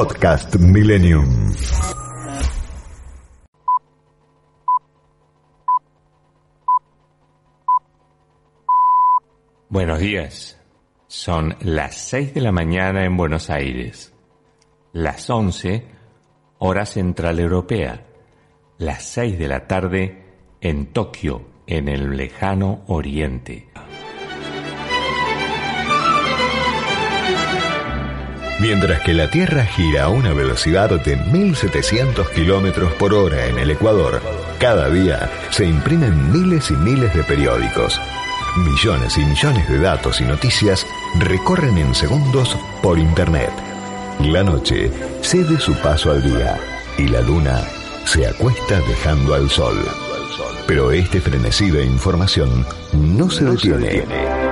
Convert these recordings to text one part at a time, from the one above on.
Podcast Millennium. Buenos días. Son las 6 de la mañana en Buenos Aires, las 11 hora central europea, las 6 de la tarde en Tokio, en el lejano oriente. Mientras que la Tierra gira a una velocidad de 1700 kilómetros por hora en el Ecuador, cada día se imprimen miles y miles de periódicos. Millones y millones de datos y noticias recorren en segundos por Internet. La noche cede su paso al día y la luna se acuesta dejando al sol. Pero este frenesí de información no se detiene.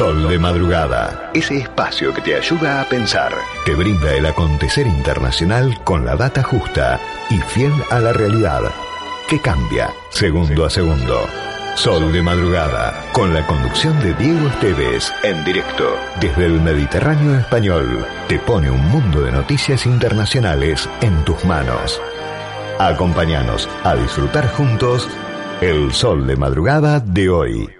Sol de madrugada, ese espacio que te ayuda a pensar, te brinda el acontecer internacional con la data justa y fiel a la realidad, que cambia segundo a segundo. Sol de madrugada, con la conducción de Diego Esteves, en directo desde el Mediterráneo español, te pone un mundo de noticias internacionales en tus manos. Acompáñanos a disfrutar juntos el sol de madrugada de hoy.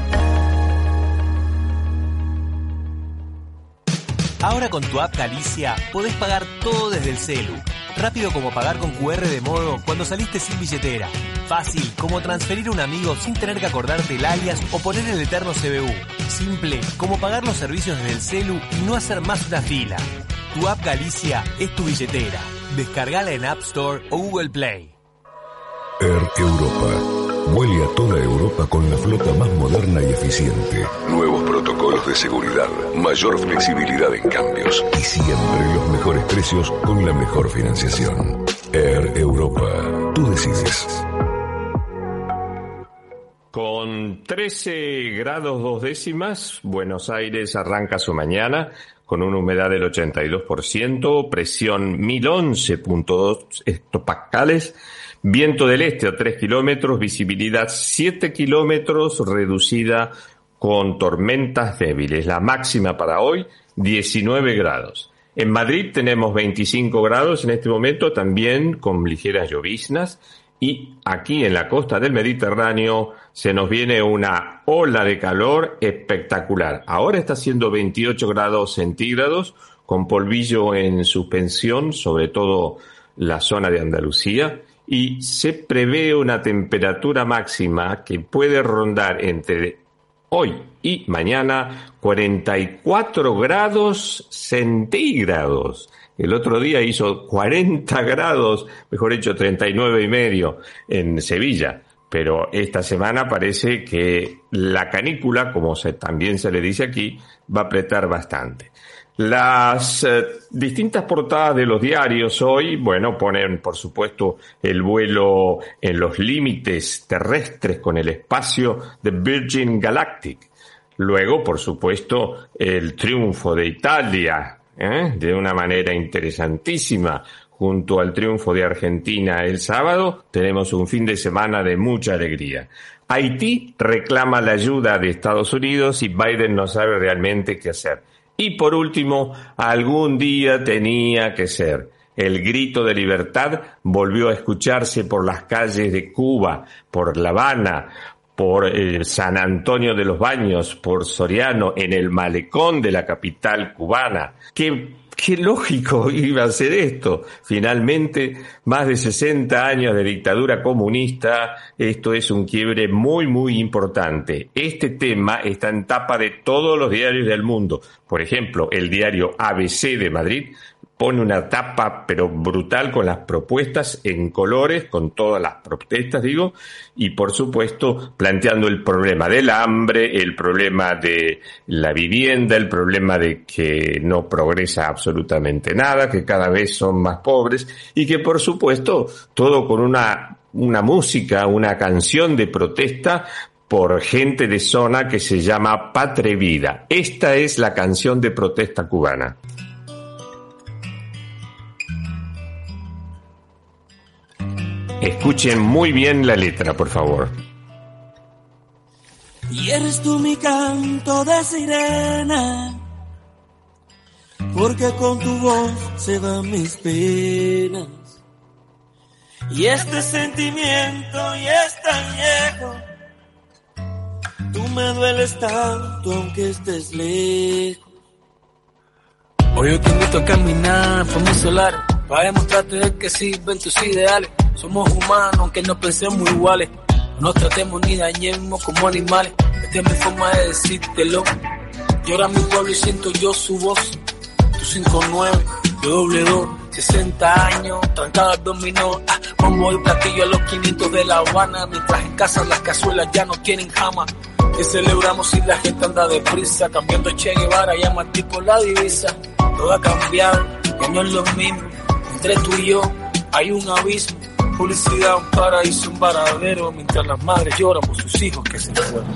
Ahora con tu app Galicia podés pagar todo desde el celu. Rápido como pagar con QR de modo cuando saliste sin billetera. Fácil como transferir a un amigo sin tener que acordarte el alias o poner el eterno CBU. Simple como pagar los servicios desde el celu y no hacer más una fila. Tu app Galicia es tu billetera. Descargala en App Store o Google Play. Air Europa. Vuele a toda Europa con la flota más moderna y eficiente. Nuevos protocolos de seguridad, mayor flexibilidad en cambios y siempre los mejores precios con la mejor financiación. Air Europa. Tú decides. Con 13 grados dos décimas, Buenos Aires arranca su mañana con una humedad del 82%, presión 1011.2 hectopascales, viento del este a 3 kilómetros, visibilidad 7 kilómetros, reducida con tormentas débiles. La máxima para hoy, 19 grados. En Madrid tenemos 25 grados en este momento, también con ligeras lloviznas y aquí en la costa del Mediterráneo se nos viene una ola de calor espectacular. Ahora está haciendo 28 grados centígrados con polvillo en suspensión, sobre todo la zona de Andalucía, y se prevé una temperatura máxima que puede rondar entre hoy y mañana 44 grados centígrados. El otro día hizo 40 grados, mejor dicho, 39 y medio en Sevilla. Pero esta semana parece que la canícula, como se, también se le dice aquí, va a apretar bastante. Las eh, distintas portadas de los diarios hoy, bueno, ponen por supuesto el vuelo en los límites terrestres con el espacio de Virgin Galactic. Luego, por supuesto, el triunfo de Italia, ¿eh? de una manera interesantísima, junto al triunfo de Argentina el sábado, tenemos un fin de semana de mucha alegría. Haití reclama la ayuda de Estados Unidos y Biden no sabe realmente qué hacer. Y por último, algún día tenía que ser. El grito de libertad volvió a escucharse por las calles de Cuba, por La Habana, por eh, San Antonio de los Baños, por Soriano, en el malecón de la capital cubana. Qué lógico iba a ser esto. Finalmente, más de 60 años de dictadura comunista, esto es un quiebre muy, muy importante. Este tema está en tapa de todos los diarios del mundo. Por ejemplo, el diario ABC de Madrid pone una tapa pero brutal con las propuestas en colores, con todas las protestas, digo, y por supuesto planteando el problema del hambre, el problema de la vivienda, el problema de que no progresa absolutamente nada, que cada vez son más pobres y que por supuesto todo con una una música, una canción de protesta por gente de zona que se llama Patrevida. Esta es la canción de protesta cubana. Escuchen muy bien la letra, por favor. Y eres tú mi canto de sirena, porque con tu voz se van mis penas. Y este sentimiento ya es tan viejo Tú me dueles tanto aunque estés lejos. Hoy yo te invito a caminar por mi solar para demostrarte que sirven tus ideales. Somos humanos aunque no pensemos iguales. No nos tratemos ni dañemos como animales. Esta es mi forma de decírtelo. Llora mi pueblo y siento yo su voz. Tu 59, yo doble 2. 60 años, trancada al dominó, ah, bombo y platillo a los 500 de La Habana, mientras en casa las cazuelas ya no tienen jamás que celebramos si la gente anda deprisa, cambiando Che Guevara, llama tipo la divisa. Todo ha cambiado, ya no es lo mismo. Entre tú y yo hay un abismo. Publicidad, un paraíso, un varadero, mientras las madres lloran por sus hijos que se fueron.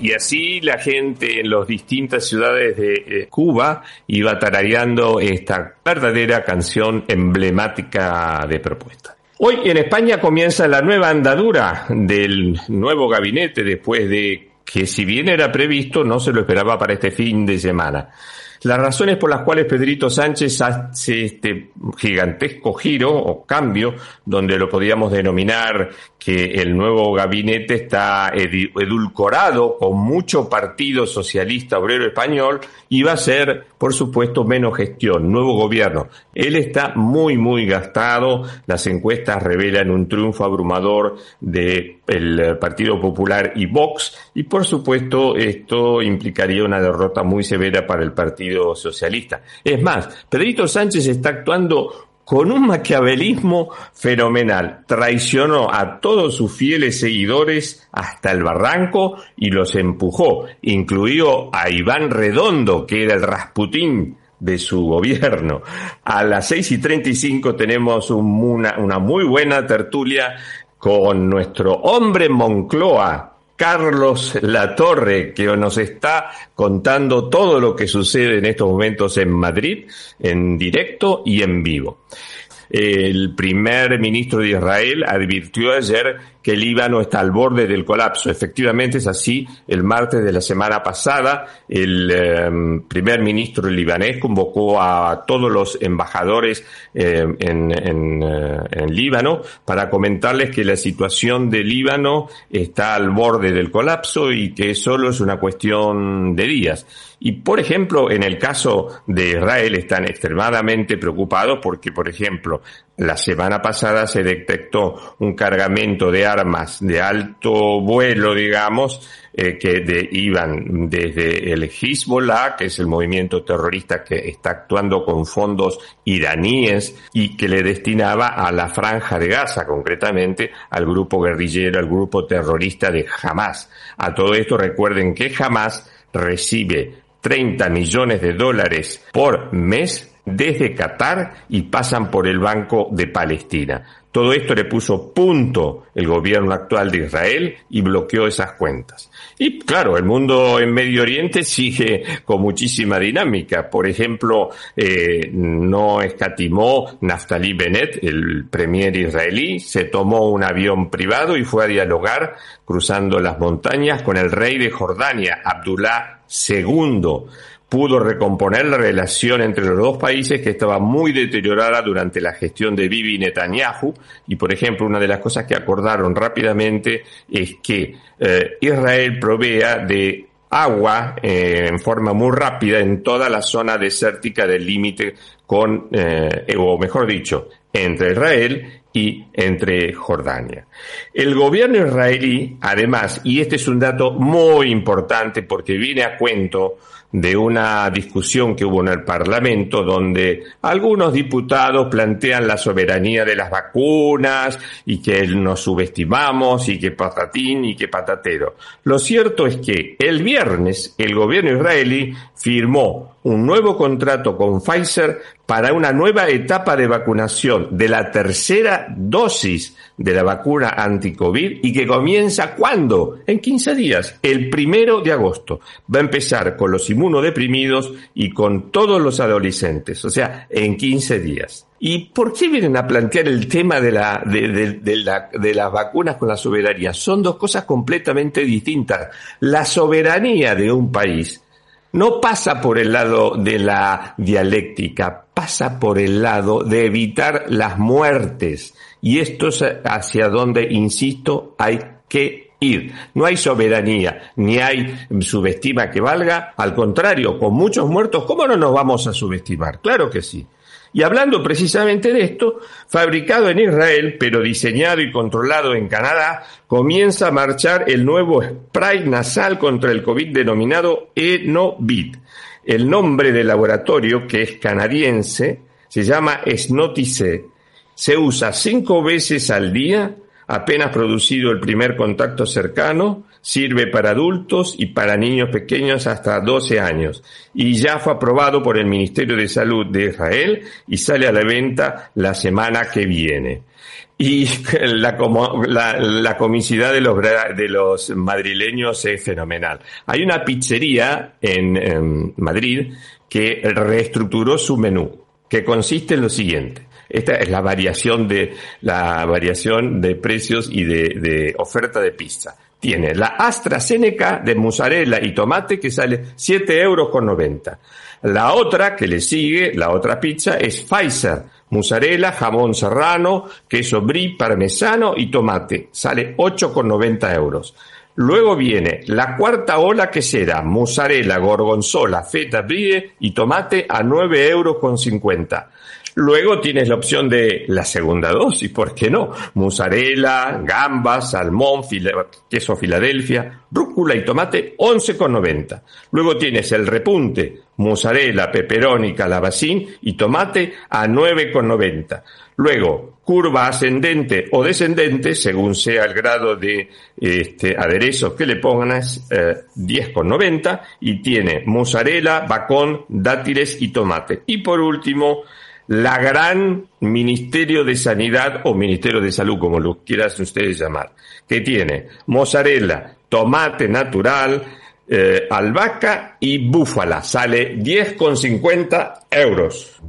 Y así la gente en las distintas ciudades de eh, Cuba iba tarareando esta verdadera canción emblemática de propuesta. Hoy en España comienza la nueva andadura del nuevo gabinete después de que si bien era previsto no se lo esperaba para este fin de semana. Las razones por las cuales Pedrito Sánchez hace este gigantesco giro o cambio, donde lo podíamos denominar que el nuevo gabinete está edulcorado con mucho partido socialista obrero español y va a ser, por supuesto, menos gestión, nuevo gobierno. Él está muy, muy gastado. Las encuestas revelan un triunfo abrumador del Partido Popular y Vox y, por supuesto, esto implicaría una derrota muy severa para el Partido Socialista. Es más, Pedrito Sánchez está actuando con un maquiavelismo fenomenal. Traicionó a todos sus fieles seguidores hasta el barranco y los empujó, incluido a Iván Redondo, que era el Rasputín de su gobierno. A las seis y treinta y cinco tenemos una, una muy buena tertulia con nuestro hombre Moncloa, Carlos Latorre, que nos está contando todo lo que sucede en estos momentos en Madrid, en directo y en vivo. El primer ministro de Israel advirtió ayer que el Líbano está al borde del colapso. Efectivamente es así. El martes de la semana pasada, el em, primer ministro libanés convocó a todos los embajadores em, en, en, eh, en, Líbano para comentarles que la situación de Líbano está al borde del colapso y que solo es una cuestión de días. Y, por ejemplo, en el caso de Israel están extremadamente preocupados porque, por ejemplo, la semana pasada se detectó un cargamento de armas de alto vuelo, digamos, eh, que iban desde el Hezbollah, que es el movimiento terrorista que está actuando con fondos iraníes y que le destinaba a la franja de Gaza, concretamente al grupo guerrillero, al grupo terrorista de Hamas. A todo esto recuerden que Hamas recibe 30 millones de dólares por mes desde Qatar y pasan por el Banco de Palestina. Todo esto le puso punto el gobierno actual de Israel y bloqueó esas cuentas. Y claro, el mundo en Medio Oriente sigue con muchísima dinámica. Por ejemplo, eh, no escatimó Naftali Bennett, el premier israelí, se tomó un avión privado y fue a dialogar cruzando las montañas con el rey de Jordania, Abdullah II pudo recomponer la relación entre los dos países que estaba muy deteriorada durante la gestión de Bibi Netanyahu y por ejemplo una de las cosas que acordaron rápidamente es que eh, Israel provea de agua eh, en forma muy rápida en toda la zona desértica del límite con, eh, o mejor dicho, entre Israel y entre Jordania. El gobierno israelí, además, y este es un dato muy importante porque viene a cuento de una discusión que hubo en el Parlamento donde algunos diputados plantean la soberanía de las vacunas y que nos subestimamos y que patatín y que patatero. Lo cierto es que el viernes el gobierno israelí firmó un nuevo contrato con Pfizer para una nueva etapa de vacunación de la tercera dosis de la vacuna anti-COVID y que comienza ¿cuándo? En 15 días, el primero de agosto. Va a empezar con los inmunodeprimidos y con todos los adolescentes, o sea, en 15 días. ¿Y por qué vienen a plantear el tema de, la, de, la, de las vacunas con la soberanía? Son dos cosas completamente distintas. La soberanía de un país no pasa por el lado de la dialéctica, pasa por el lado de evitar las muertes. Y esto es hacia donde, insisto, hay que ir. No hay soberanía, ni hay subestima que valga. Al contrario, con muchos muertos, ¿cómo no nos vamos a subestimar? Claro que sí. Y hablando precisamente de esto, fabricado en Israel, pero diseñado y controlado en Canadá, comienza a marchar el nuevo spray nasal contra el COVID denominado Enovit. El nombre del laboratorio, que es canadiense, se llama Snotice. Se usa cinco veces al día, apenas producido el primer contacto cercano, Sirve para adultos y para niños pequeños hasta 12 años y ya fue aprobado por el Ministerio de Salud de Israel y sale a la venta la semana que viene. Y la, comicidad de los, de los madrileños es fenomenal. Hay una pizzería en, Madrid que reestructuró su menú, que consiste en lo siguiente. Esta es la variación de, la variación de precios y de oferta de pizza tiene la AstraZeneca de mozzarella y tomate que sale 7 euros con 90. La otra que le sigue, la otra pizza, es Pfizer, mozzarella, jamón serrano, queso brie, parmesano y tomate. Sale 8,90 euros. Luego viene la cuarta ola que será mozzarella, gorgonzola, feta brie y tomate a 9 euros con 50. Luego tienes la opción de la segunda dosis, ¿por qué no? Mozzarella, gambas, salmón, queso Filadelfia, rúcula y tomate 11,90. Luego tienes el repunte, mozzarella, peperoni, calabacín y tomate a 9,90. Luego, curva ascendente o descendente, según sea el grado de este, aderezo que le pongas, eh, 10,90 y tiene mozzarella, bacón, dátiles y tomate. Y por último, la gran Ministerio de Sanidad o Ministerio de Salud, como lo quieran ustedes llamar, que tiene mozzarella, tomate natural, eh, albahaca y búfala. Sale 10,50 euros.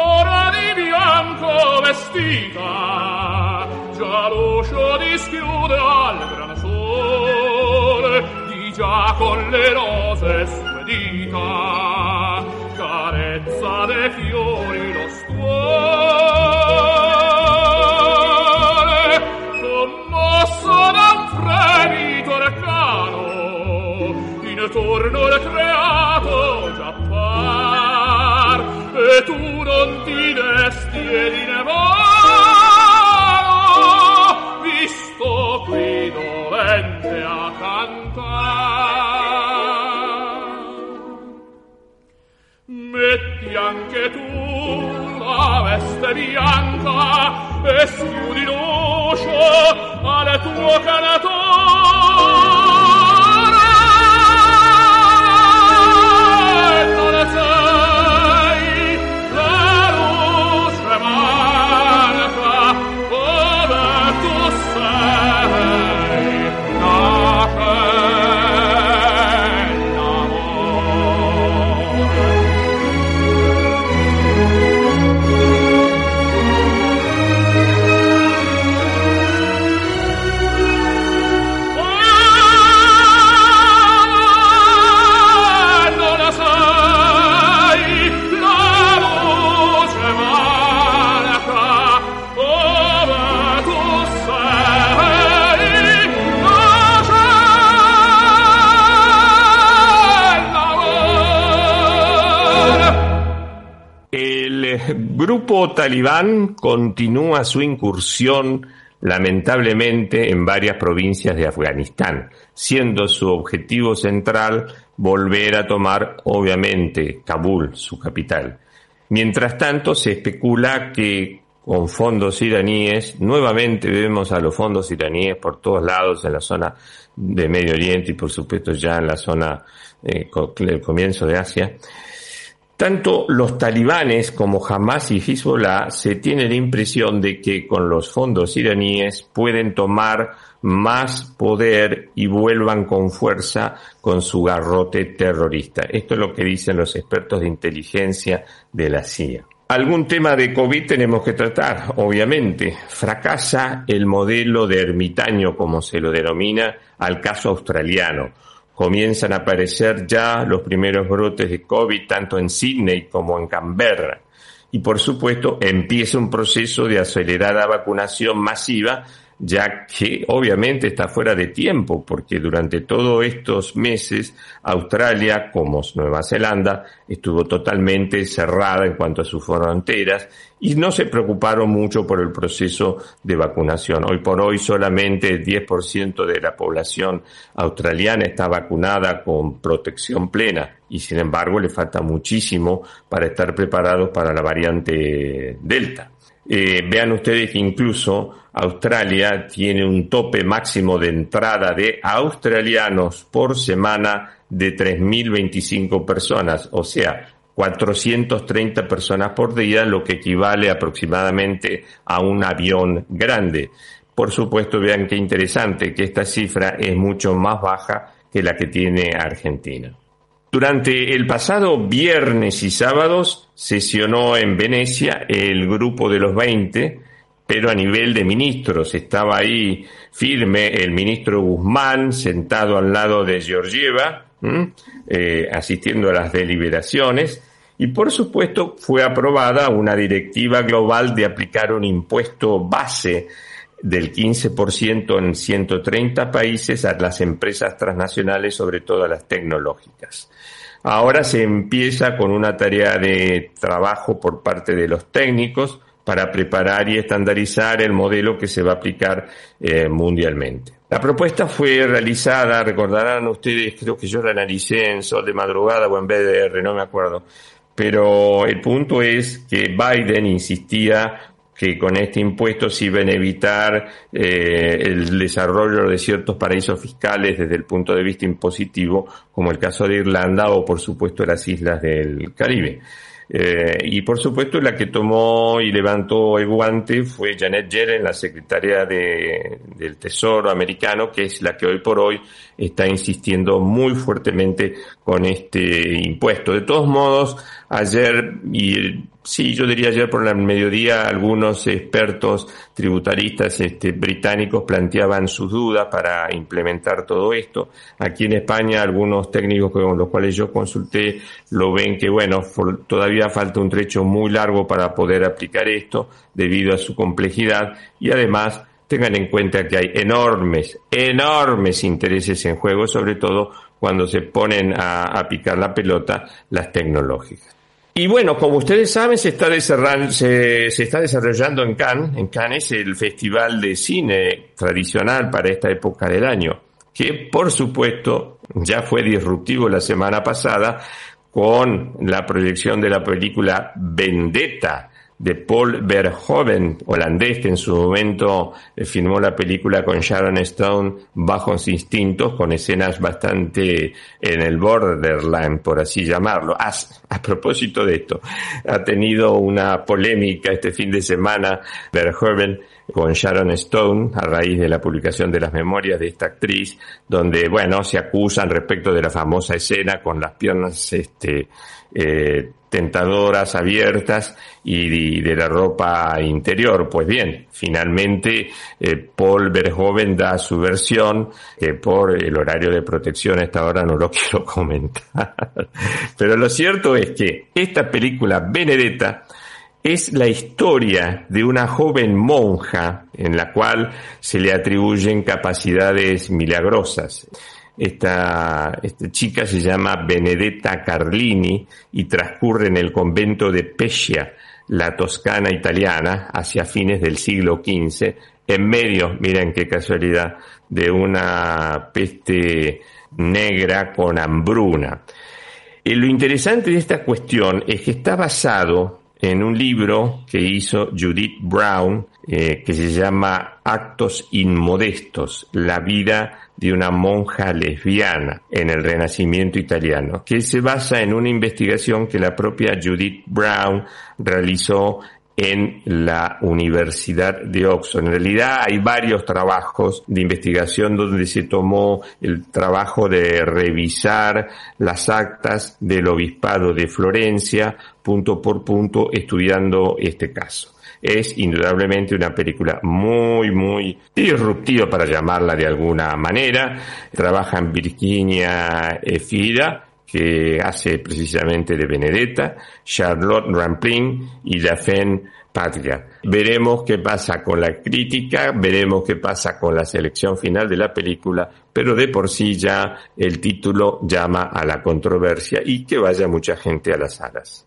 Aurora di bianco vestita già l'uscio dischiude al gran sole di già con le rose sue dita carezza dei fiori lo stuole commosso da un fremito arcano intorno al creato già tu non ti desti e di nevar sto qui dolente a cantar. Metti anche tu la veste bianca e schiudi l'uscio al tuo canatore. Grupo talibán continúa su incursión lamentablemente en varias provincias de Afganistán, siendo su objetivo central volver a tomar, obviamente, Kabul, su capital. Mientras tanto, se especula que con fondos iraníes, nuevamente vemos a los fondos iraníes por todos lados en la zona de Medio Oriente y por supuesto ya en la zona eh, del comienzo de Asia, tanto los talibanes como Hamas y Hezbollah se tienen la impresión de que con los fondos iraníes pueden tomar más poder y vuelvan con fuerza con su garrote terrorista. Esto es lo que dicen los expertos de inteligencia de la CIA. Algún tema de COVID tenemos que tratar, obviamente. Fracasa el modelo de ermitaño, como se lo denomina, al caso australiano comienzan a aparecer ya los primeros brotes de COVID tanto en Sydney como en Canberra. Y por supuesto empieza un proceso de acelerada vacunación masiva ya que obviamente está fuera de tiempo, porque durante todos estos meses Australia, como Nueva Zelanda, estuvo totalmente cerrada en cuanto a sus fronteras y no se preocuparon mucho por el proceso de vacunación. Hoy por hoy solamente el 10% de la población australiana está vacunada con protección plena y sin embargo le falta muchísimo para estar preparados para la variante Delta. Eh, vean ustedes que incluso Australia tiene un tope máximo de entrada de australianos por semana de 3.025 personas, o sea, 430 personas por día, lo que equivale aproximadamente a un avión grande. Por supuesto, vean qué interesante que esta cifra es mucho más baja que la que tiene Argentina. Durante el pasado viernes y sábados sesionó en Venecia el grupo de los 20, pero a nivel de ministros. Estaba ahí firme el ministro Guzmán, sentado al lado de Georgieva, eh, asistiendo a las deliberaciones. Y por supuesto fue aprobada una directiva global de aplicar un impuesto base del 15% en 130 países a las empresas transnacionales, sobre todo las tecnológicas. Ahora se empieza con una tarea de trabajo por parte de los técnicos para preparar y estandarizar el modelo que se va a aplicar eh, mundialmente. La propuesta fue realizada, recordarán ustedes, creo que yo la analicé en Sol de Madrugada o en BDR, no me acuerdo, pero el punto es que Biden insistía que con este impuesto se iban a evitar eh, el desarrollo de ciertos paraísos fiscales desde el punto de vista impositivo, como el caso de Irlanda o por supuesto las islas del Caribe. Eh, y por supuesto la que tomó y levantó el guante fue Janet Yellen, la secretaria de, del Tesoro americano, que es la que hoy por hoy está insistiendo muy fuertemente con este impuesto. De todos modos, ayer y Sí, yo diría ayer por el mediodía algunos expertos tributaristas este, británicos planteaban sus dudas para implementar todo esto. Aquí en España algunos técnicos con los cuales yo consulté lo ven que bueno, todavía falta un trecho muy largo para poder aplicar esto debido a su complejidad y además tengan en cuenta que hay enormes, enormes intereses en juego, sobre todo cuando se ponen a, a picar la pelota las tecnológicas. Y bueno, como ustedes saben, se está, se, está desarrollando en Cannes, en Cannes el festival de cine tradicional para esta época del año, que por supuesto ya fue disruptivo la semana pasada con la proyección de la película Vendetta, de Paul Verhoeven, holandés, que en su momento eh, filmó la película con Sharon Stone, Bajos Instintos, con escenas bastante en el borderline, por así llamarlo. A, a propósito de esto, ha tenido una polémica este fin de semana Verhoeven con Sharon Stone a raíz de la publicación de las memorias de esta actriz, donde, bueno, se acusan respecto de la famosa escena con las piernas, este, eh, tentadoras, abiertas y de, la ropa interior. Pues bien, finalmente eh, Paul Verhoeven da su versión, que por el horario de protección a esta hora no lo quiero comentar. Pero lo cierto es que esta película Benedetta es la historia de una joven monja en la cual se le atribuyen capacidades milagrosas. Esta, esta, chica se llama Benedetta Carlini y transcurre en el convento de Pescia, la Toscana italiana hacia fines del siglo XV, en medio, miren qué casualidad, de una peste negra con hambruna. Y lo interesante de esta cuestión es que está basado en un libro que hizo Judith Brown, eh, que se llama Actos Inmodestos, la vida de una monja lesbiana en el Renacimiento italiano, que se basa en una investigación que la propia Judith Brown realizó en la Universidad de Oxford. En realidad hay varios trabajos de investigación donde se tomó el trabajo de revisar las actas del obispado de Florencia punto por punto estudiando este caso. Es indudablemente una película muy, muy disruptiva para llamarla de alguna manera. Trabaja en Virginia Efira, que hace precisamente de Benedetta, Charlotte Rampling y Daphne Patria. Veremos qué pasa con la crítica, veremos qué pasa con la selección final de la película, pero de por sí ya el título llama a la controversia y que vaya mucha gente a las salas.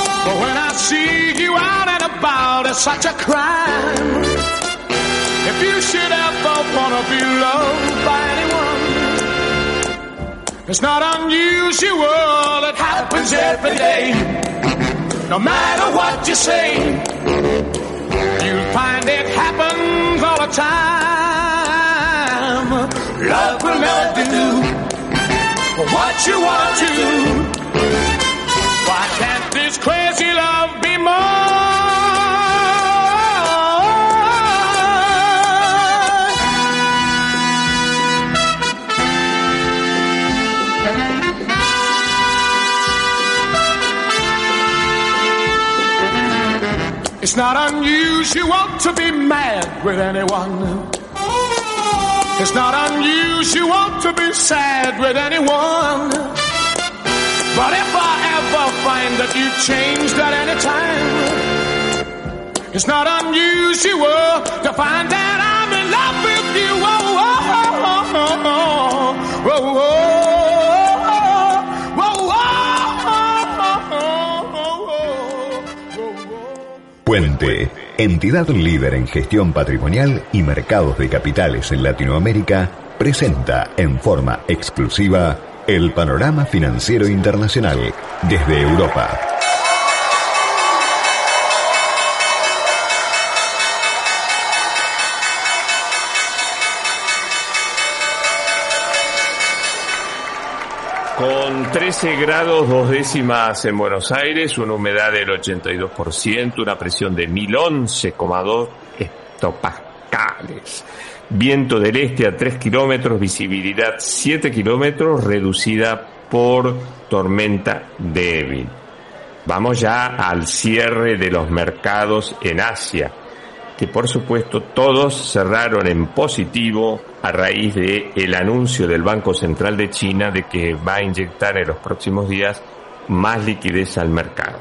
But when I see you out and about, it's such a crime. If you should ever wanna be loved by anyone, it's not unusual, it happens every day. No matter what you say, you'll find it happens all the time. Love will never do what you want to. This crazy love be more? It's not unusual to be mad with anyone. It's not unusual to be sad with anyone. It's not unusual to find I'm in love with you. Puente, entidad líder en gestión patrimonial y mercados de capitales en Latinoamérica, presenta en forma exclusiva el panorama financiero internacional desde Europa. Con 13 grados dos décimas en Buenos Aires, una humedad del 82%, una presión de 1011,2 hectopascales. Viento del este a 3 kilómetros, visibilidad 7 kilómetros, reducida por tormenta débil. Vamos ya al cierre de los mercados en Asia, que por supuesto todos cerraron en positivo a raíz de el anuncio del Banco Central de China de que va a inyectar en los próximos días más liquidez al mercado.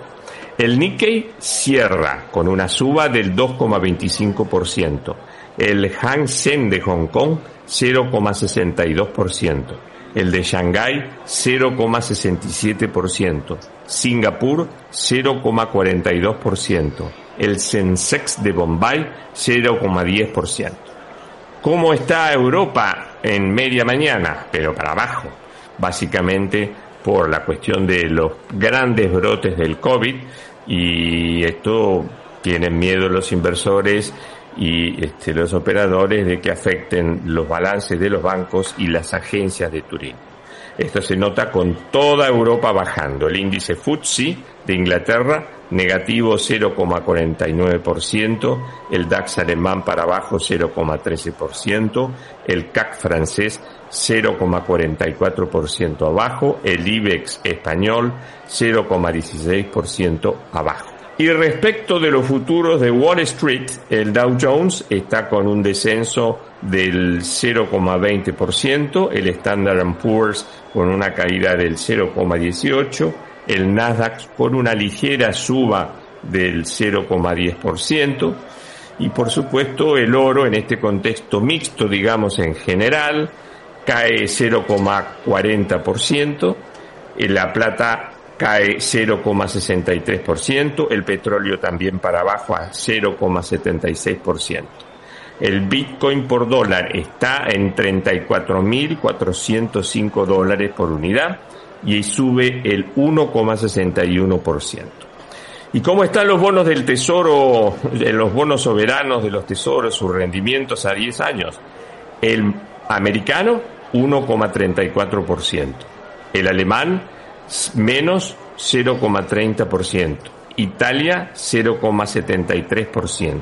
El Nikkei cierra con una suba del 2,25%, el Hang Seng de Hong Kong 0,62%, el de Shanghái 0,67%, Singapur 0,42%, el Sensex de Bombay 0,10%. ¿Cómo está Europa en media mañana? Pero para abajo, básicamente por la cuestión de los grandes brotes del COVID y esto tienen miedo los inversores y este, los operadores de que afecten los balances de los bancos y las agencias de turismo. Esto se nota con toda Europa bajando. El índice FTSE de Inglaterra negativo 0,49%, el DAX alemán para abajo 0,13%, el CAC francés 0,44% abajo, el IBEX español 0,16% abajo. Y respecto de los futuros de Wall Street, el Dow Jones está con un descenso del 0,20%, el Standard Poor's con una caída del 0,18%, el Nasdaq con una ligera suba del 0,10%, y por supuesto el oro en este contexto mixto, digamos en general, cae 0,40%, la plata cae 0,63%, el petróleo también para abajo a 0,76%. El Bitcoin por dólar está en 34.405 dólares por unidad y sube el 1,61%. ¿Y cómo están los bonos del tesoro, los bonos soberanos de los tesoros, sus rendimientos a 10 años? El americano, 1,34%. El alemán, menos 0,30%, Italia 0,73%,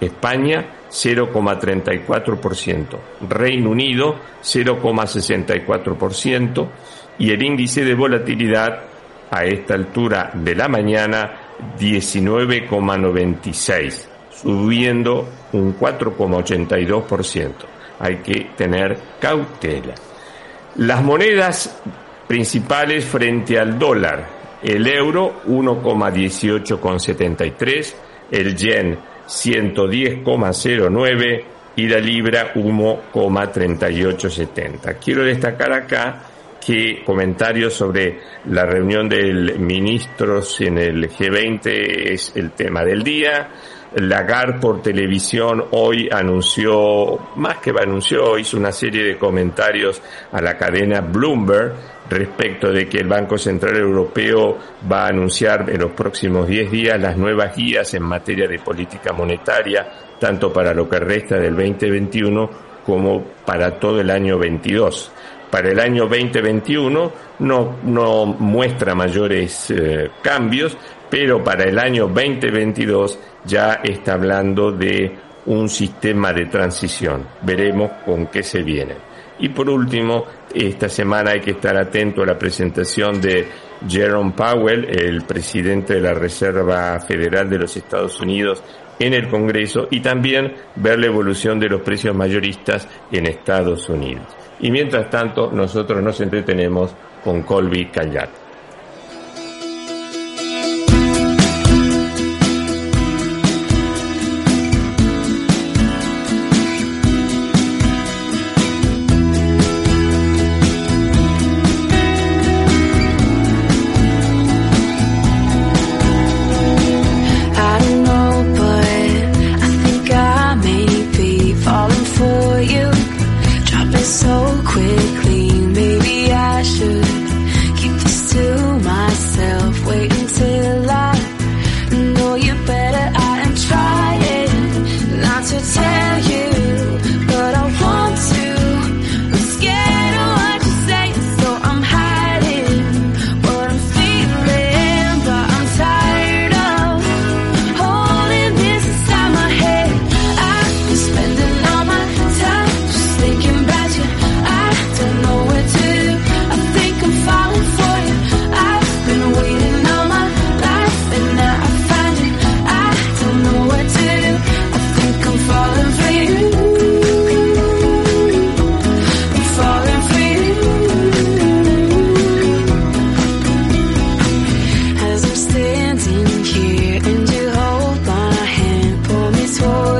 España 0,34%, Reino Unido 0,64% y el índice de volatilidad a esta altura de la mañana 19,96, subiendo un 4,82%. Hay que tener cautela. Las monedas principales frente al dólar. El euro 1,18,73, el yen 110,09 y la libra 1,3870. Quiero destacar acá que comentarios sobre la reunión del ministros en el G20 es el tema del día. Lagarde por televisión hoy anunció, más que anunció, hizo una serie de comentarios a la cadena Bloomberg respecto de que el Banco Central Europeo va a anunciar en los próximos 10 días las nuevas guías en materia de política monetaria, tanto para lo que resta del 2021 como para todo el año 22. Para el año 2021 no, no muestra mayores eh, cambios, pero para el año 2022 ya está hablando de un sistema de transición. Veremos con qué se viene. Y por último, esta semana hay que estar atento a la presentación de Jerome Powell, el presidente de la Reserva Federal de los Estados Unidos, en el Congreso y también ver la evolución de los precios mayoristas en Estados Unidos. Y mientras tanto, nosotros nos entretenemos con Colby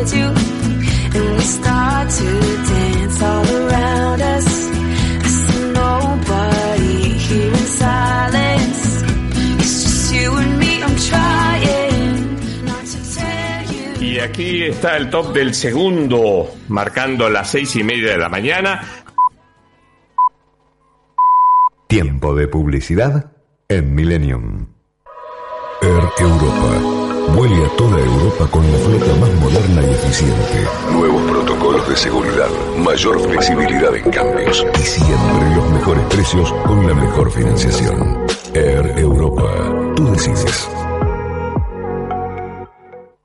Callat. está el top del segundo, marcando las seis y media de la mañana. Tiempo de publicidad en Millennium. Air Europa Vuele a toda Europa con la flota más moderna y eficiente. Nuevos protocolos de seguridad, mayor flexibilidad en cambios y siempre los mejores precios con la mejor financiación. Air Europa. Tú decides.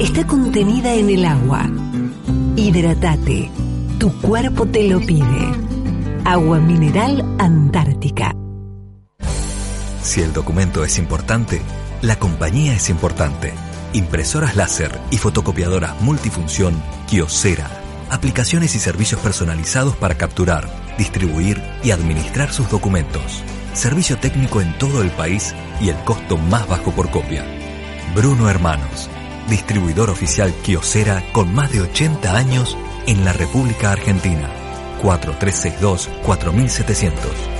está contenida en el agua. Hidratate. Tu cuerpo te lo pide. Agua mineral Antártica. Si el documento es importante, la compañía es importante. Impresoras láser y fotocopiadoras multifunción Kiosera. Aplicaciones y servicios personalizados para capturar, distribuir y administrar sus documentos. Servicio técnico en todo el país y el costo más bajo por copia. Bruno Hermanos, distribuidor oficial Kiosera con más de 80 años en la República Argentina. 4362-4700.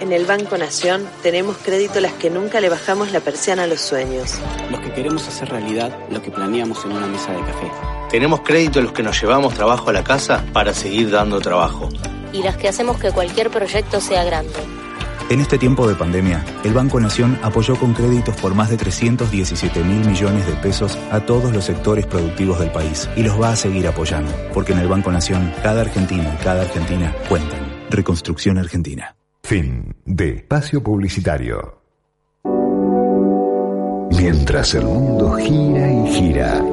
En el Banco Nación tenemos crédito las que nunca le bajamos la persiana a los sueños. Los que queremos hacer realidad lo que planeamos en una mesa de café. Tenemos crédito los que nos llevamos trabajo a la casa para seguir dando trabajo. Y las que hacemos que cualquier proyecto sea grande. En este tiempo de pandemia, el Banco Nación apoyó con créditos por más de 317 mil millones de pesos a todos los sectores productivos del país y los va a seguir apoyando, porque en el Banco Nación cada argentino y cada argentina cuentan. Reconstrucción Argentina. Fin de espacio publicitario. Mientras el mundo gira y gira,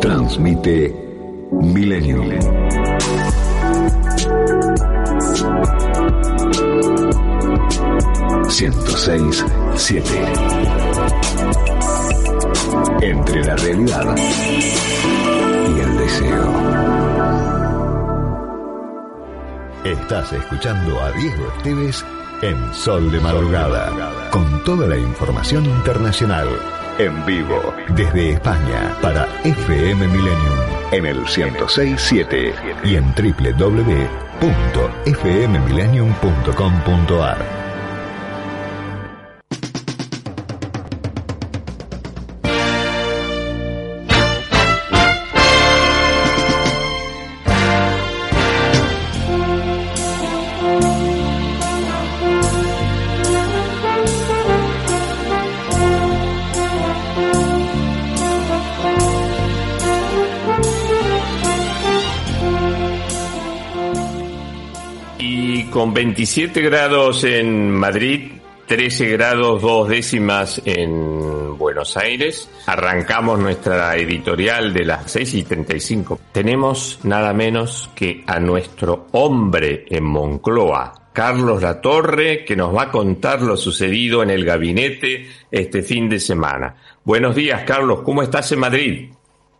transmite Millennium. ...106, 7. Entre la realidad Estás escuchando a Diego Esteves en Sol de Madrugada, con toda la información internacional, en vivo, desde España, para FM Millennium, en el 106.7 y en www.fmmillennium.com.ar. 27 grados en Madrid, 13 grados dos décimas en Buenos Aires, arrancamos nuestra editorial de las 6 y 35. Tenemos nada menos que a nuestro hombre en Moncloa, Carlos Latorre, que nos va a contar lo sucedido en el gabinete este fin de semana. Buenos días, Carlos, ¿cómo estás en Madrid?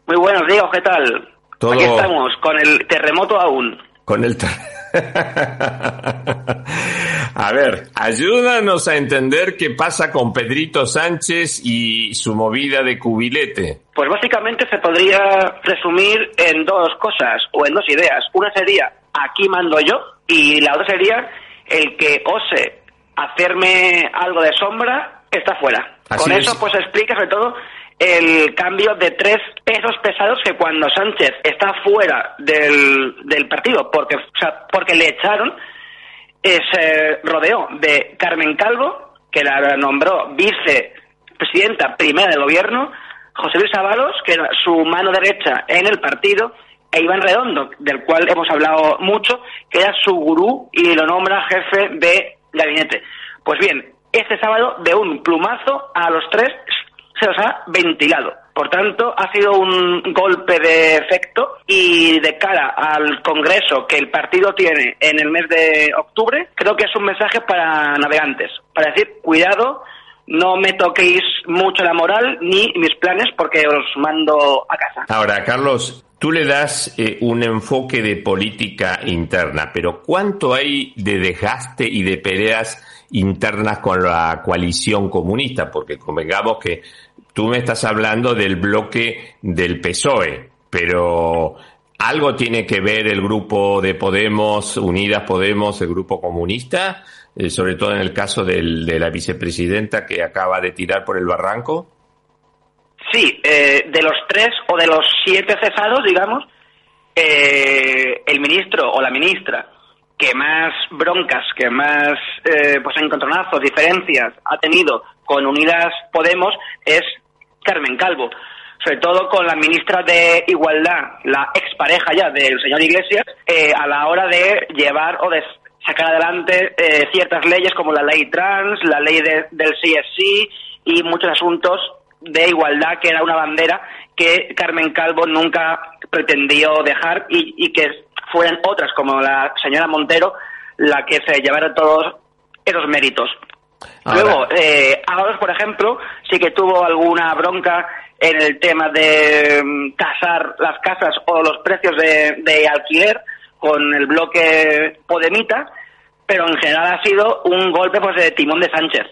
Muy buenos días, ¿qué tal? Todo- Aquí estamos, con el terremoto aún. Con el... ter- a ver, ayúdanos a entender qué pasa con Pedrito Sánchez y su movida de cubilete. Pues básicamente se podría resumir en dos cosas, o en dos ideas. Una sería, aquí mando yo, y la otra sería, el que ose hacerme algo de sombra está fuera. Así Con es. eso pues explica sobre todo el cambio de tres pesos pesados que cuando Sánchez está fuera del, del partido porque, porque le echaron, eh, se rodeó de Carmen Calvo, que la nombró vicepresidenta primera del gobierno, José Luis Ábalos, que era su mano derecha en el partido, e Iván Redondo, del cual hemos hablado mucho, que era su gurú y lo nombra jefe de gabinete. Pues bien, este sábado, de un plumazo, a los tres se los ha ventilado. Por tanto, ha sido un golpe de efecto y de cara al Congreso que el partido tiene en el mes de octubre, creo que es un mensaje para navegantes, para decir, cuidado, no me toquéis mucho la moral ni mis planes porque os mando a casa. Ahora, Carlos, tú le das eh, un enfoque de política interna, pero ¿cuánto hay de desgaste y de peleas internas con la coalición comunista? Porque convengamos que tú me estás hablando del bloque del PSOE, pero algo tiene que ver el grupo de Podemos, Unidas Podemos, el grupo comunista, eh, sobre todo en el caso de la vicepresidenta que acaba de tirar por el barranco. Sí, eh, de los tres o de los siete cesados, digamos, eh, el ministro o la ministra que más broncas, que más eh, pues encontronazos, diferencias ha tenido con Unidas Podemos es Carmen Calvo, sobre todo con la ministra de Igualdad, la expareja ya del señor Iglesias, eh, a la hora de llevar o de sacar adelante eh, ciertas leyes como la ley trans, la ley de- del CSC y muchos asuntos de igualdad que era una bandera que Carmen Calvo nunca pretendió dejar y, y que fueran otras como la señora Montero la que se llevara todos esos méritos. Ahora- Luego, eh, Ábalos, por ejemplo, sí que tuvo alguna bronca en el tema de mm, tasar las casas o los precios de, de alquiler con el bloque Podemita, pero en general ha sido un golpe pues de timón de Sánchez.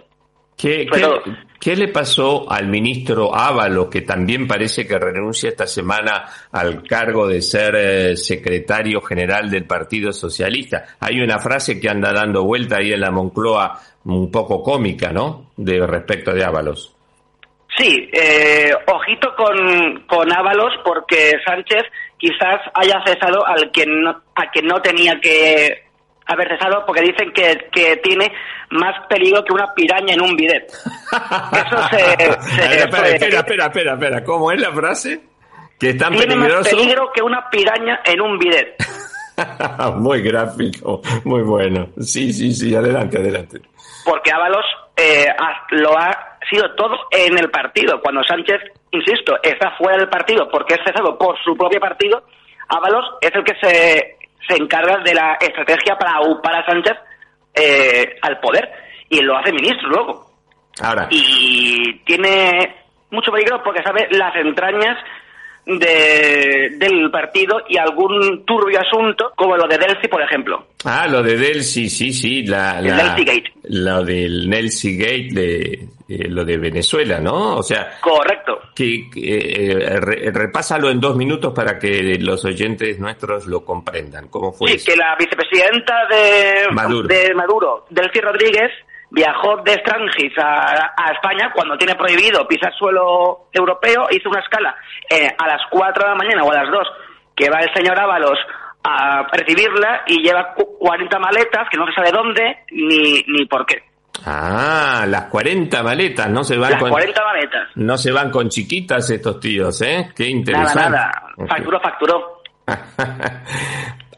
¿Qué, qué-. Qué le pasó al ministro Ávalo, que también parece que renuncia esta semana al cargo de ser eh, secretario general del Partido Socialista? Hay una frase que anda dando vuelta ahí en la Moncloa un poco cómica, ¿no? De respecto de Ábalos. Sí, eh, ojito con, con Ábalos porque Sánchez quizás haya cesado al que a quien no tenía que haber cesado porque dicen que, que tiene más peligro que una piraña en un bidet. Eso se... se- espera, espera, espera, espera, espera, espera. ¿Cómo es la frase? Que es tan tiene más peligroso. peligro que una piraña en un bidet. muy gráfico, muy bueno. Sí, sí, sí, adelante, adelante. Porque Ábalos eh, lo ha sido todo en el partido. Cuando Sánchez, insisto, está fuera del partido porque es cesado por su propio partido, Ábalos es el que se, se encarga de la estrategia para aupar a Sánchez eh, al poder. Y lo hace ministro luego. Ahora, Y tiene mucho peligro porque sabe las entrañas de, del partido y algún turbio asunto, como lo de Delphi, por ejemplo. Ah, lo de Delcy, sí, sí, la, El la- Delcy Gate. Lo del Nelsi Gate, de, eh, lo de Venezuela, ¿no? O sea, Correcto. Que, eh, re- repásalo en dos minutos para que los oyentes nuestros lo comprendan. ¿Cómo fue Sí, eso? que la vicepresidenta de Maduro. de Maduro, Delcy Rodríguez, viajó de Strangis a, a España cuando tiene prohibido pisar suelo europeo, hizo una escala eh, a las 4 de la mañana o a las 2, que va el señor Ábalos a recibirla y lleva cu- 40 maletas que no se sabe dónde ni, ni por qué. Ah, las 40 maletas, no se van Las con 40 maletas. no se van con chiquitas estos tíos, ¿eh? Qué Nada, interesante. nada. Ok. Facturó, facturó.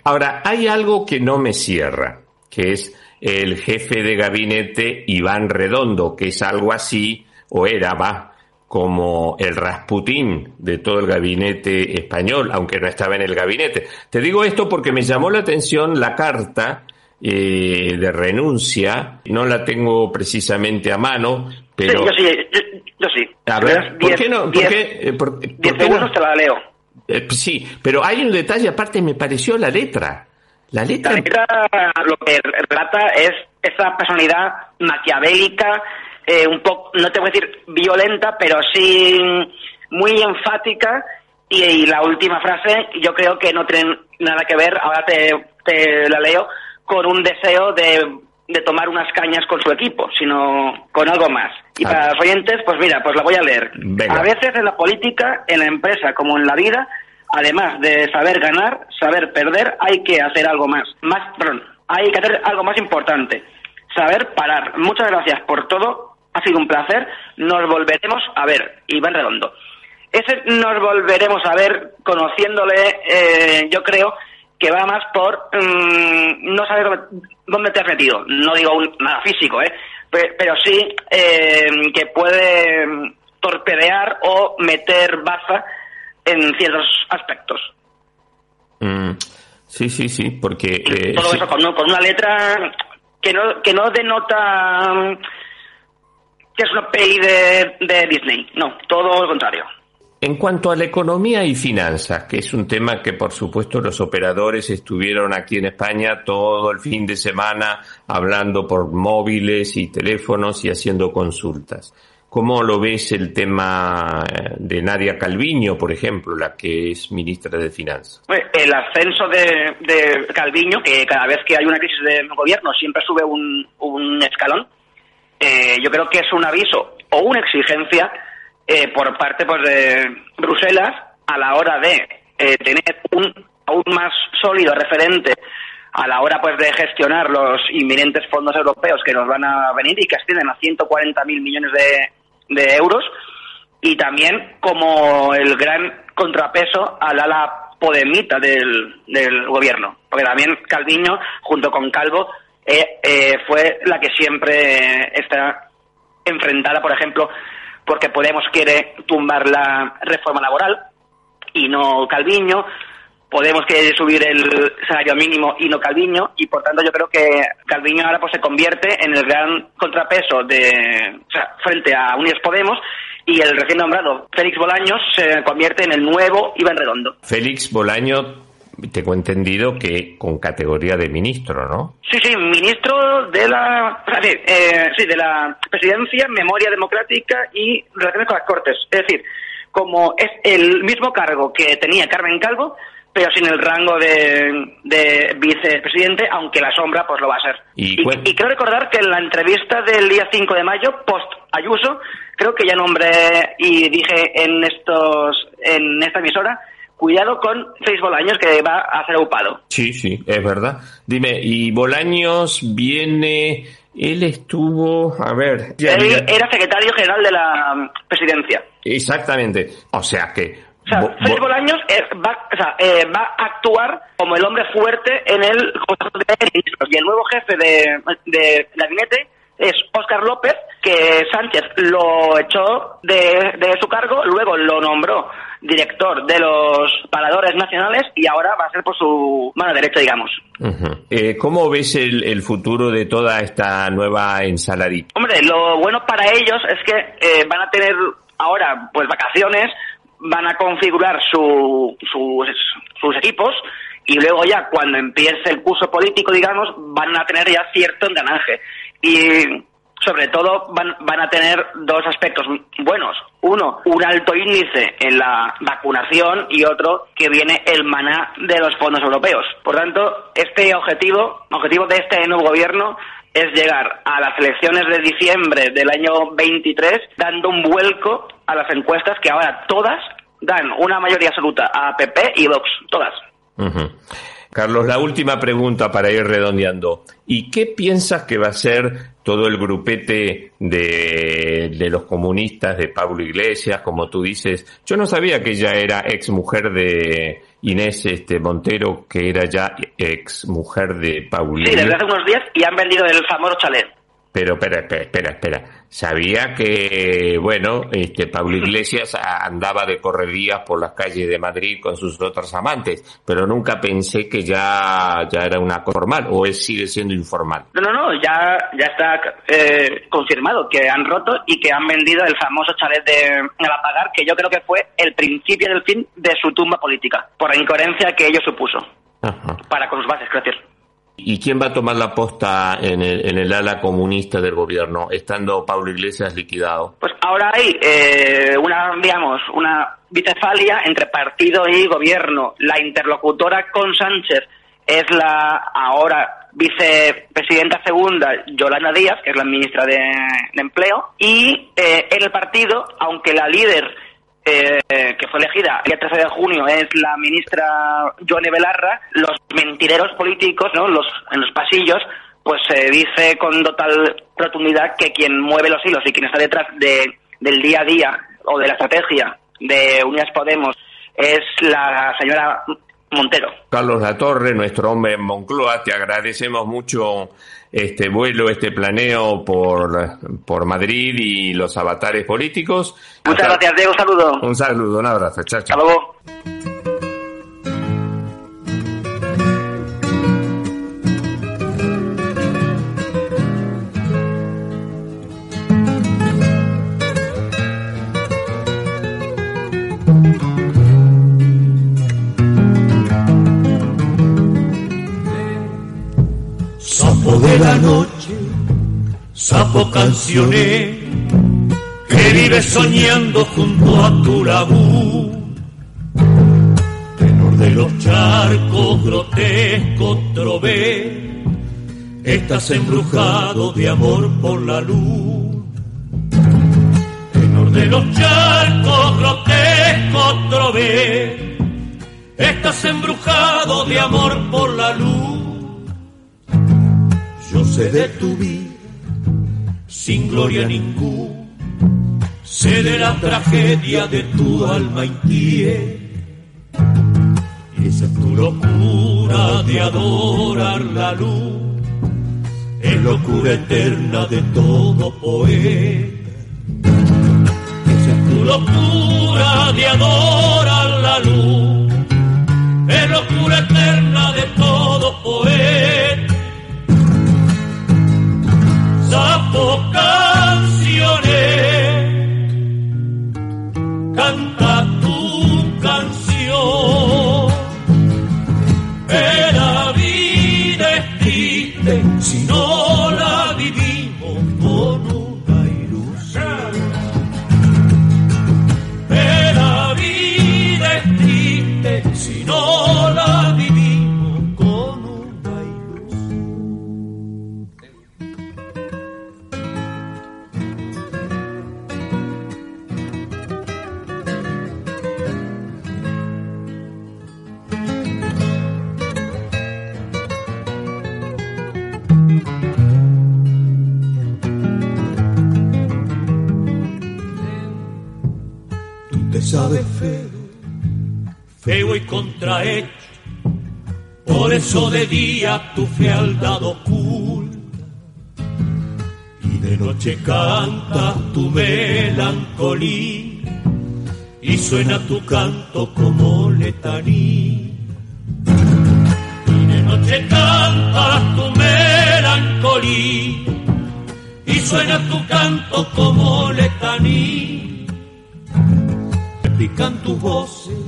Ahora, hay algo que no me cierra, que es el jefe de gabinete Iván Redondo, que es algo así, o era, va, como el Rasputín de todo el gabinete español, aunque no estaba en el gabinete. Te digo esto porque me llamó la atención la carta eh, de renuncia, no la tengo precisamente a mano, pero... Sí, yo sí, yo, yo sí. A ver, ¿por 10 qué no? ¿Por 10 qué, por- por 10 qué no? te la leo. Eh, sí, pero hay un detalle aparte, me pareció la letra. La letra. La letra lo que relata es esa personalidad maquiavélica, eh, un poco, no te voy a decir violenta, pero sí muy enfática. Y, y la última frase, yo creo que no tiene nada que ver, ahora te, te la leo, con un deseo de de tomar unas cañas con su equipo, sino con algo más. Y para los oyentes, pues mira, pues la voy a leer. Venga. A veces en la política, en la empresa, como en la vida, además de saber ganar, saber perder, hay que hacer algo más. Más, perdón, hay que hacer algo más importante. Saber parar. Muchas gracias por todo. Ha sido un placer. Nos volveremos a ver. Iván Redondo. Ese nos volveremos a ver conociéndole, eh, yo creo que va más por mm, no saber dónde- te has metido. No digo un- nada físico, ¿eh? Pe- pero sí eh, que puede mm, torpedear o meter baza en ciertos aspectos. Mm, sí, sí, sí, porque... eh, Todo sí. eso con, con una letra que no, que no denota que es una peli de, de Disney. No, todo lo contrario. En cuanto a la economía y finanzas, que es un tema que por supuesto los operadores estuvieron aquí en España todo el fin de semana hablando por móviles y teléfonos y haciendo consultas. ¿Cómo lo ves el tema eh, de Nadia Calviño, por ejemplo, la que es ministra de Finanzas? El ascenso de, de Calviño, que cada vez que hay una crisis de gobierno siempre sube un, un escalón, eh, yo creo que es un aviso o una exigencia eh, por parte pues, de Bruselas a la hora de eh, tener un aún más sólido referente a la hora pues de gestionar los inminentes fondos europeos que nos van a venir y que ascienden a 140.000 millones de, de euros y también como el gran contrapeso al ala podemita del, del gobierno. Porque también Calviño, junto con Calvo, eh, eh, fue la que siempre está enfrentada, por ejemplo, porque Podemos quiere tumbar la reforma laboral y no Calviño. Podemos quiere subir el salario mínimo y no Calviño, y por tanto yo creo que Calviño ahora pues se convierte en el gran contrapeso de, o sea, frente a Unidos Podemos, y el recién nombrado Félix Bolaños se convierte en el nuevo Iván Redondo. Félix Bolaño, tengo entendido que con categoría de ministro, ¿no? Sí, sí, ministro de la, o sea, sí, eh, sí, de la Presidencia, Memoria Democrática y Relaciones con las Cortes. Es decir, como es el mismo cargo que tenía Carmen Calvo, pero sin el rango de, de vicepresidente, aunque la sombra pues lo va a ser. Y, y creo recordar que en la entrevista del día 5 de mayo, post Ayuso, creo que ya nombré y dije en estos en esta emisora, cuidado con Félix Bolaños que va a ser upado. Sí, sí, es verdad. Dime, y Bolaños viene, él estuvo, a ver, ya, Él mira, era secretario general de la mm, presidencia. exactamente, o sea que... O sea, Bo- Félix Bo- Bolaños eh, va, o sea, eh, va a actuar como el hombre fuerte en el Consejo de Ministros. Y el nuevo jefe de, de gabinete es Óscar López, que Sánchez lo echó de, de su cargo, luego lo nombró director de los paradores nacionales y ahora va a ser por su mano derecha, digamos. Eh, ¿Cómo ves el, el futuro de toda esta nueva ensaladita? Hombre, lo bueno para ellos es que eh, van a tener ahora pues vacaciones, van a configurar su, sus, sus equipos y luego ya cuando empiece el curso político, digamos, van a tener ya cierto engranaje. Y sobre todo van, van a tener dos aspectos buenos. Uno, un alto índice en la vacunación y otro que viene el maná de los fondos europeos. Por tanto, este objetivo, objetivo de este nuevo gobierno es llegar a las elecciones de diciembre del año 23 dando un vuelco a las encuestas que ahora todas dan una mayoría absoluta a PP y Vox, todas. Carlos, la última pregunta para ir redondeando. ¿Y qué piensas que va a ser todo el grupete de, de los comunistas de Pablo Iglesias, como tú dices? Yo no sabía que ella era ex mujer de Inés este, Montero, que era ya ex mujer de Paulino. Sí, desde hace unos días y han vendido el famoso chalet. Pero espera, espera, espera, espera. Sabía que, bueno, este Pablo Iglesias andaba de correrías por las calles de Madrid con sus otros amantes, pero nunca pensé que ya, ya era una formal, o él sigue siendo informal. No, no, no, ya, ya está eh, confirmado que han roto y que han vendido el famoso chalet de Galapagar, que yo creo que fue el principio del fin de su tumba política, por la incoherencia que ello supuso Ajá. para con sus bases, decir. ¿Y quién va a tomar la posta en el, en el ala comunista del gobierno, estando Pablo Iglesias liquidado? Pues ahora hay eh, una, digamos, una bicefalia entre partido y gobierno. La interlocutora con Sánchez es la ahora vicepresidenta segunda, Yolanda Díaz, que es la ministra de, Empleo, y eh, en el partido, aunque la líder eh, que fue elegida el día 13 de junio es la ministra Joane Belarra, los mentireros políticos, ¿no? los, en los pasillos, pues se dice con total rotundidad que quien mueve los hilos y quien está detrás de, del día a día o de la estrategia de Unidas Podemos es la señora Montero. Carlos Latorre, nuestro hombre en Moncloa, te agradecemos mucho este vuelo, este planeo por, por Madrid y los avatares políticos. Muchas gracias, Diego, un saludo. Un saludo, un abrazo, chao, chao. Hasta luego. Noche, sapo cancioné, que vive soñando junto a tu laguna. Tenor de los charcos, grotesco trové, estás embrujado de amor por la luz. Tenor de los charcos, grotesco trové, estás embrujado de amor por la luz. Sé de tu vida, sin gloria ninguna, sé de la tragedia de tu alma inquieta. Esa es tu locura de adorar la luz, es locura eterna de todo poeta. Esa es tu locura de adorar la luz, es locura eterna de todo poeta sapo Sabes feo, feo y contrahecho, por eso de día tu fealdad oculta. Y de noche canta tu melancolía. Y suena tu canto como letanía. Y de noche canta tu melancolía. Y suena tu canto como letanía pican tus voces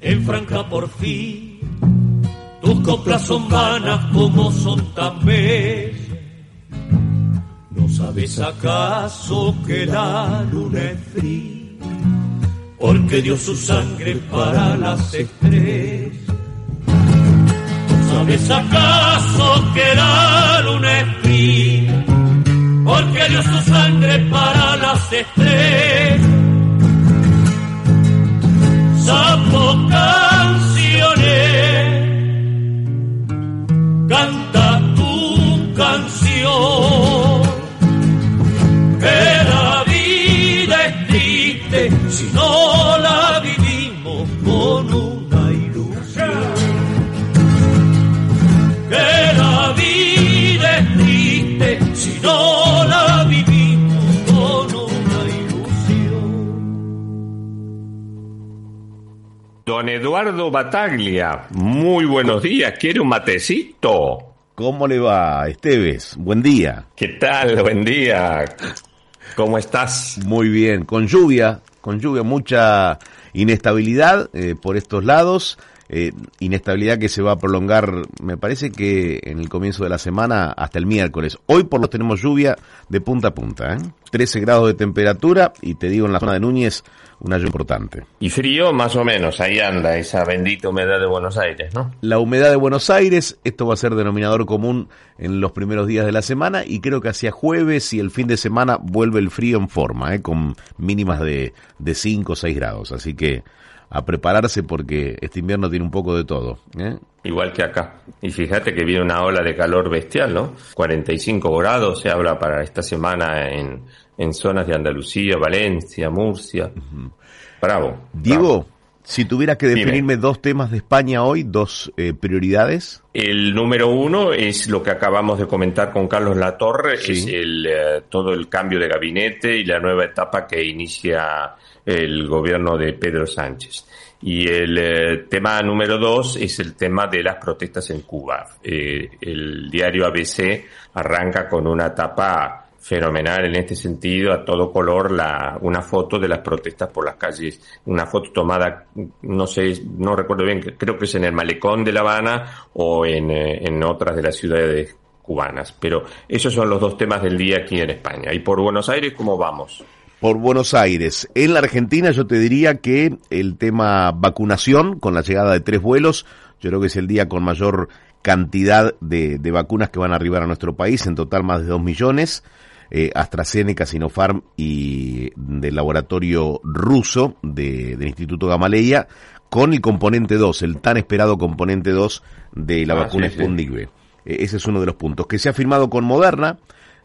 en franca porfía. Tus coplas son vanas como son tan bellas. ¿No sabes acaso que la luna es fría? Porque dio su sangre para las estrellas. ¿No sabes acaso que la luna es fría? Porque dio su sangre para las estrellas sapo canciones, canta tu canción. Que la vida es triste si no Don Eduardo Bataglia, muy buenos días. ¿Quiere un matecito? ¿Cómo le va, Esteves? Buen día. ¿Qué tal? Buen día. ¿Cómo estás? Muy bien, con lluvia, con lluvia, mucha inestabilidad eh, por estos lados eh, inestabilidad que se va a prolongar, me parece que en el comienzo de la semana hasta el miércoles. Hoy por lo tenemos lluvia de punta a punta, ¿eh? 13 grados de temperatura y te digo en la zona de Núñez una lluvia importante. Y frío más o menos, ahí anda esa bendita humedad de Buenos Aires, ¿no? La humedad de Buenos Aires, esto va a ser denominador común en los primeros días de la semana y creo que hacia jueves y el fin de semana vuelve el frío en forma, ¿eh? con mínimas de, de 5 o 6 grados. Así que a prepararse porque este invierno tiene un poco de todo. ¿eh? Igual que acá. Y fíjate que viene una ola de calor bestial, ¿no? 45 grados se habla para esta semana en, en zonas de Andalucía, Valencia, Murcia. Bravo. Diego, si tuvieras que definirme dos temas de España hoy, dos eh, prioridades. El número uno es lo que acabamos de comentar con Carlos Latorre, es el, eh, todo el cambio de gabinete y la nueva etapa que inicia el gobierno de Pedro Sánchez. Y el eh, tema número dos es el tema de las protestas en Cuba. el diario ABC arranca con una tapa fenomenal en este sentido, a todo color, la, una foto de las protestas por las calles, una foto tomada, no sé, no recuerdo bien, creo que es en el malecón de La Habana o en, eh, en otras de las ciudades cubanas. Pero esos son los dos temas del día aquí en España. ¿Y por Buenos Aires cómo vamos? Por Buenos Aires. En la Argentina yo te diría que el tema vacunación, con la llegada de tres vuelos, yo creo que es el día con mayor cantidad de, de vacunas que van a arribar a nuestro país, en total más de dos millones eh, AstraZeneca, Sinopharm y del laboratorio ruso de, del Instituto Gamaleya, con el componente 2, el tan esperado componente 2 de la Ah, vacuna sí, sí. Sputnik V. Eh, ese es uno de los puntos. Que se ha firmado con Moderna,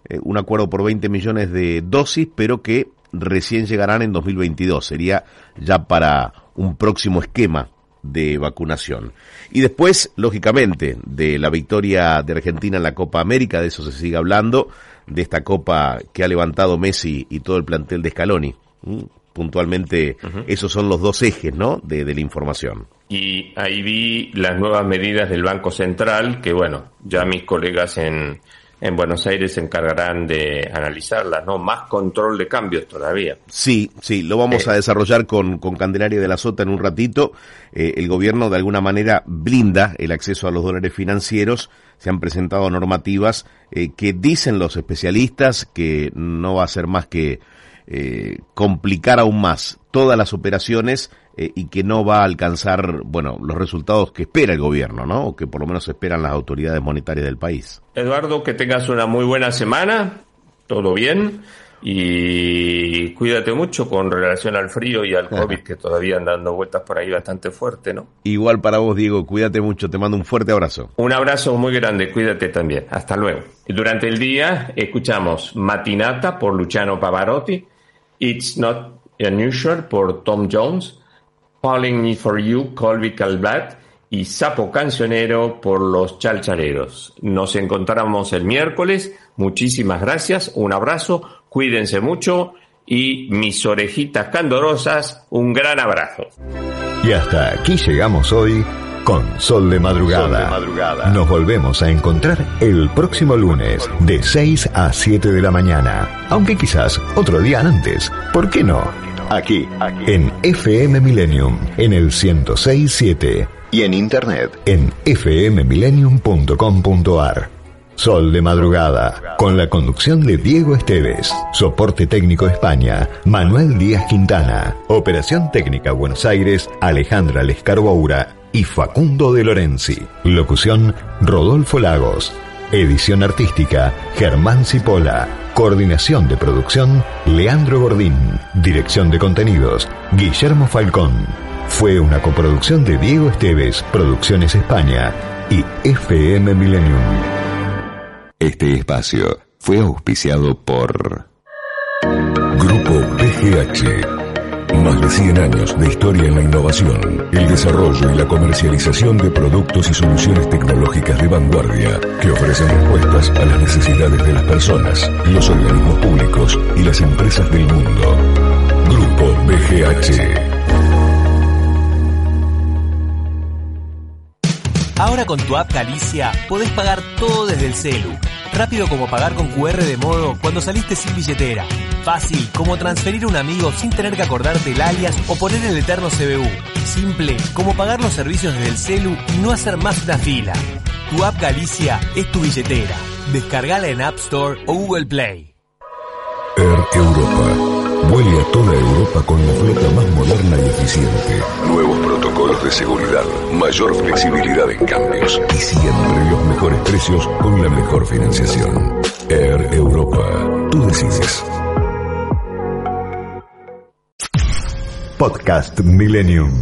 eh, un acuerdo por 20 millones de dosis, pero que recién llegarán en 2022. Sería ya para un próximo esquema de vacunación. Y después, lógicamente, de la victoria de Argentina en la Copa América, de eso se sigue hablando, de esta Copa que ha levantado Messi y todo el plantel de Scaloni. Mm, Puntualmente, esos son los dos ejes, ¿no?, de, de la información. Y ahí vi las nuevas medidas del Banco Central, que bueno, ya mis colegas en, en Buenos Aires se encargarán de analizarlas, ¿no? Más control de cambios todavía. Sí, sí, lo vamos a desarrollar con, con Candelaria de la Sota en un ratito. Eh, el gobierno de alguna manera blinda el acceso a los dólares financieros. Se han presentado normativas eh, que dicen los especialistas que no va a ser más que eh, complicar aún más todas las operaciones eh, y que no va a alcanzar, bueno, los resultados que espera el gobierno, ¿no? O que por lo menos esperan las autoridades monetarias del país. Eduardo, que tengas una muy buena semana, todo bien, y cuídate mucho con relación al frío y al COVID, que todavía andan dando vueltas por ahí bastante fuerte, ¿no? Igual para vos, Diego, cuídate mucho, te mando un fuerte abrazo. Un abrazo muy grande, cuídate también. Hasta luego. Durante el día escuchamos Matinata por Luciano Pavarotti, It's Not Unusual por Tom Jones, Calling Me For You, Colby Calvat y Sapo Cancionero por los Chalchaleros. Nos encontramos el miércoles. Muchísimas gracias, un abrazo, cuídense mucho y mis orejitas candorosas, un gran abrazo. Y hasta aquí llegamos hoy con Sol de Madrugada. Sol de Madrugada. Nos volvemos a encontrar el próximo lunes de 6 a 7 de la mañana. Aunque quizás otro día antes. ¿Por qué no? Aquí, en FM Millennium, en el 1067 y en internet en fmmillennium.com.ar. Sol de Madrugada, con la conducción de Diego Esteves, soporte técnico España, Manuel Díaz Quintana, operación técnica Buenos Aires, Alejandra Lescarboura y Facundo de Lorenzi. Locución, Rodolfo Lagos. Edición artística, Germán Cipolla. Coordinación de producción, Leandro Gordín. Dirección de contenidos, Guillermo Falcón. Fue una coproducción de Diego Esteves, Producciones España y FM Millennium. Este espacio fue auspiciado por Grupo PGH. Más de 100 años de historia en la innovación, el desarrollo y la comercialización de productos y soluciones tecnológicas de vanguardia que ofrecen respuestas a las necesidades de las personas, los organismos públicos y las empresas del mundo. Grupo BGH. Ahora con tu app Galicia podés pagar todo desde el celu. Rápido como pagar con QR de modo cuando saliste sin billetera. Fácil como transferir a un amigo sin tener que acordarte el alias o poner el eterno CBU. Simple como pagar los servicios desde el celu y no hacer más una fila. Tu app Galicia es tu billetera. Descargala en App Store o Google Play. Vuele a toda Europa con la flota más moderna y eficiente. Nuevos protocolos de seguridad, mayor flexibilidad en cambios y siempre los mejores precios con la mejor financiación. Air Europa. Tú decides. Podcast Millennium.